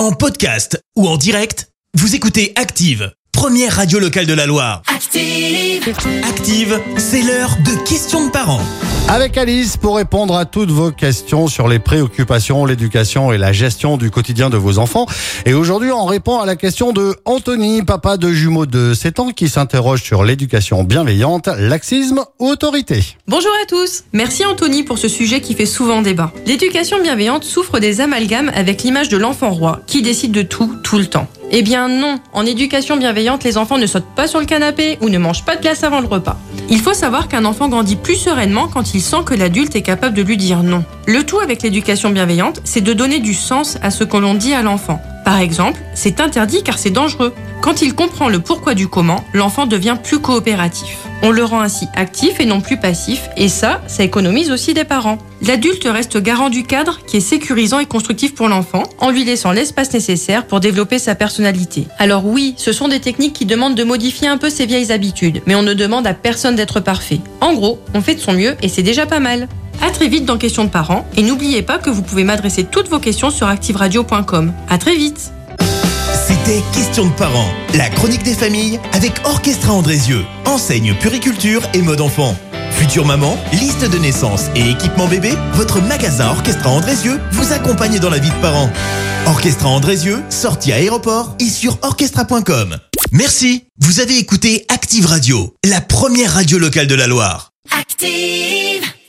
En podcast ou en direct, vous écoutez Active, première radio locale de la Loire. Active. Active, c'est l'heure de questions de parents. Avec Alice pour répondre à toutes vos questions sur les préoccupations, l'éducation et la gestion du quotidien de vos enfants. Et aujourd'hui, on répond à la question de Anthony, papa de jumeaux de 7 ans, qui s'interroge sur l'éducation bienveillante, laxisme autorité. Bonjour à tous. Merci Anthony pour ce sujet qui fait souvent débat. L'éducation bienveillante souffre des amalgames avec l'image de l'enfant roi qui décide de tout tout le temps. Eh bien non, en éducation bienveillante, les enfants ne sautent pas sur le canapé ou ne mangent pas de glace avant le repas. Il faut savoir qu'un enfant grandit plus sereinement quand il sent que l'adulte est capable de lui dire non. Le tout avec l'éducation bienveillante, c'est de donner du sens à ce que l'on dit à l'enfant. Par exemple, c'est interdit car c'est dangereux. Quand il comprend le pourquoi du comment, l'enfant devient plus coopératif. On le rend ainsi actif et non plus passif, et ça, ça économise aussi des parents. L'adulte reste garant du cadre qui est sécurisant et constructif pour l'enfant, en lui laissant l'espace nécessaire pour développer sa personnalité. Alors oui, ce sont des techniques qui demandent de modifier un peu ses vieilles habitudes, mais on ne demande à personne d'être parfait. En gros, on fait de son mieux et c'est déjà pas mal. À très vite dans Questions de parents, et n'oubliez pas que vous pouvez m'adresser toutes vos questions sur activeradio.com. À très vite C'était Questions de parents, la chronique des familles avec Orchestra Andrézieux, enseigne puriculture et mode enfant. Future maman, liste de naissance et équipement bébé, votre magasin Orchestra Andrézieux vous accompagne dans la vie de parents. Orchestra Andrézieux, sortie à aéroport et sur orchestra.com. Merci, vous avez écouté Active Radio, la première radio locale de la Loire. Active.